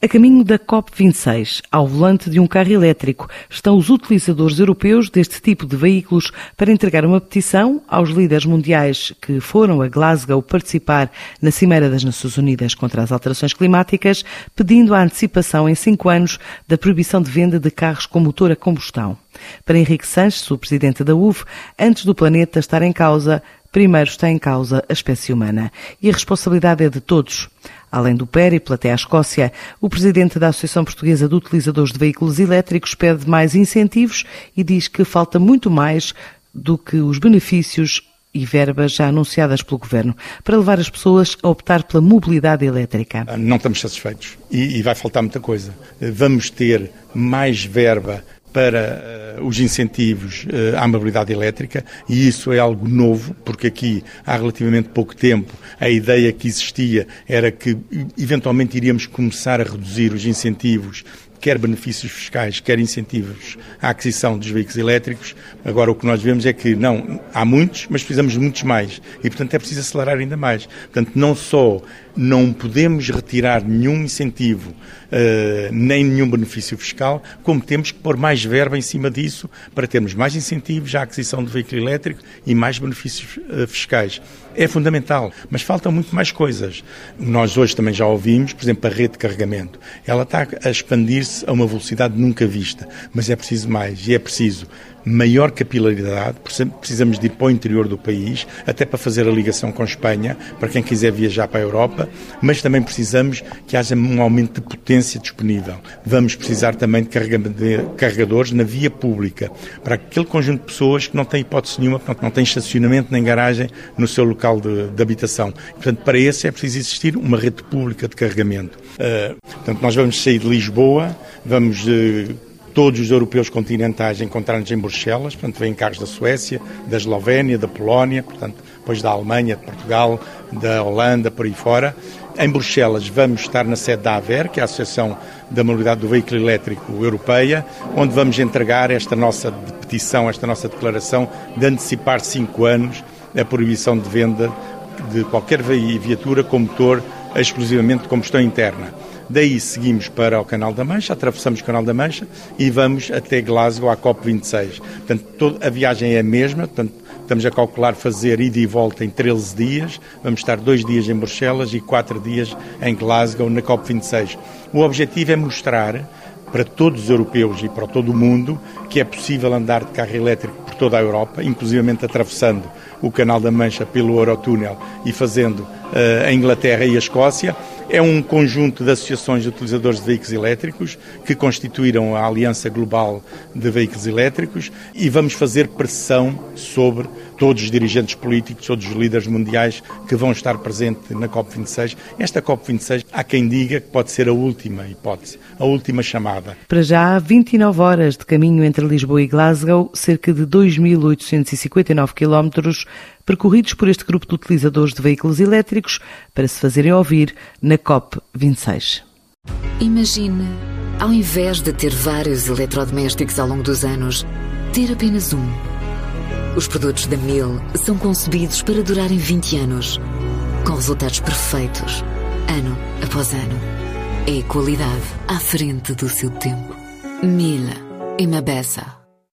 A caminho da COP26, ao volante de um carro elétrico, estão os utilizadores europeus deste tipo de veículos para entregar uma petição aos líderes mundiais que foram a Glasgow participar na Cimeira das Nações Unidas contra as Alterações Climáticas, pedindo a antecipação em cinco anos da proibição de venda de carros com motor a combustão. Para Henrique Sanches, o presidente da UV, antes do planeta estar em causa, primeiro está em causa a espécie humana. E a responsabilidade é de todos. Além do périplo até à Escócia, o presidente da Associação Portuguesa de Utilizadores de Veículos Elétricos pede mais incentivos e diz que falta muito mais do que os benefícios e verbas já anunciadas pelo Governo para levar as pessoas a optar pela mobilidade elétrica. Não estamos satisfeitos e, e vai faltar muita coisa. Vamos ter mais verba para uh, os incentivos uh, à mobilidade elétrica e isso é algo novo, porque aqui há relativamente pouco tempo a ideia que existia era que eventualmente iríamos começar a reduzir os incentivos quer benefícios fiscais, quer incentivos à aquisição dos veículos elétricos. Agora, o que nós vemos é que, não, há muitos, mas precisamos de muitos mais. E, portanto, é preciso acelerar ainda mais. Portanto, não só não podemos retirar nenhum incentivo, uh, nem nenhum benefício fiscal, como temos que pôr mais verba em cima disso para termos mais incentivos à aquisição do veículo elétrico e mais benefícios uh, fiscais. É fundamental, mas faltam muito mais coisas. Nós hoje também já ouvimos, por exemplo, a rede de carregamento. Ela está a expandir-se a uma velocidade nunca vista, mas é preciso mais e é preciso maior capilaridade, precisamos de ir para o interior do país, até para fazer a ligação com Espanha, para quem quiser viajar para a Europa, mas também precisamos que haja um aumento de potência disponível. Vamos precisar também de carregadores na via pública, para aquele conjunto de pessoas que não têm hipótese nenhuma, portanto, não têm estacionamento nem garagem no seu local de, de habitação. Portanto, para esse é preciso existir uma rede pública de carregamento. Uh, portanto, nós vamos sair de Lisboa, vamos uh, todos os europeus continentais encontrar-nos em Bruxelas, portanto, vêm carros da Suécia, da Eslovénia, da Polónia, portanto, depois da Alemanha, de Portugal, da Holanda, por aí fora. Em Bruxelas vamos estar na sede da AVER, que é a Associação da Mobilidade do Veículo Elétrico Europeia, onde vamos entregar esta nossa petição, esta nossa declaração de antecipar cinco anos a proibição de venda de qualquer viatura com motor exclusivamente de combustão interna. Daí seguimos para o Canal da Mancha, atravessamos o Canal da Mancha e vamos até Glasgow, à COP26. Portanto, toda a viagem é a mesma, portanto, estamos a calcular fazer ida e volta em 13 dias. Vamos estar dois dias em Bruxelas e quatro dias em Glasgow, na COP26. O objetivo é mostrar para todos os europeus e para todo o mundo que é possível andar de carro elétrico por toda a Europa, inclusivamente atravessando o Canal da Mancha pelo Eurotúnel e fazendo uh, a Inglaterra e a Escócia é um conjunto de associações de utilizadores de veículos elétricos que constituíram a Aliança Global de Veículos Elétricos e vamos fazer pressão sobre todos os dirigentes políticos, todos os líderes mundiais que vão estar presentes na COP26. Esta COP26, há quem diga que pode ser a última hipótese, a última chamada. Para já, 29 horas de caminho entre Lisboa e Glasgow, cerca de 2.859 quilómetros percorridos por este grupo de utilizadores de veículos elétricos para se fazerem ouvir na COP26. Imagine, ao invés de ter vários eletrodomésticos ao longo dos anos, ter apenas um. Os produtos da Mil são concebidos para durarem 20 anos, com resultados perfeitos, ano após ano. É qualidade à frente do seu tempo. Mil, uma beça.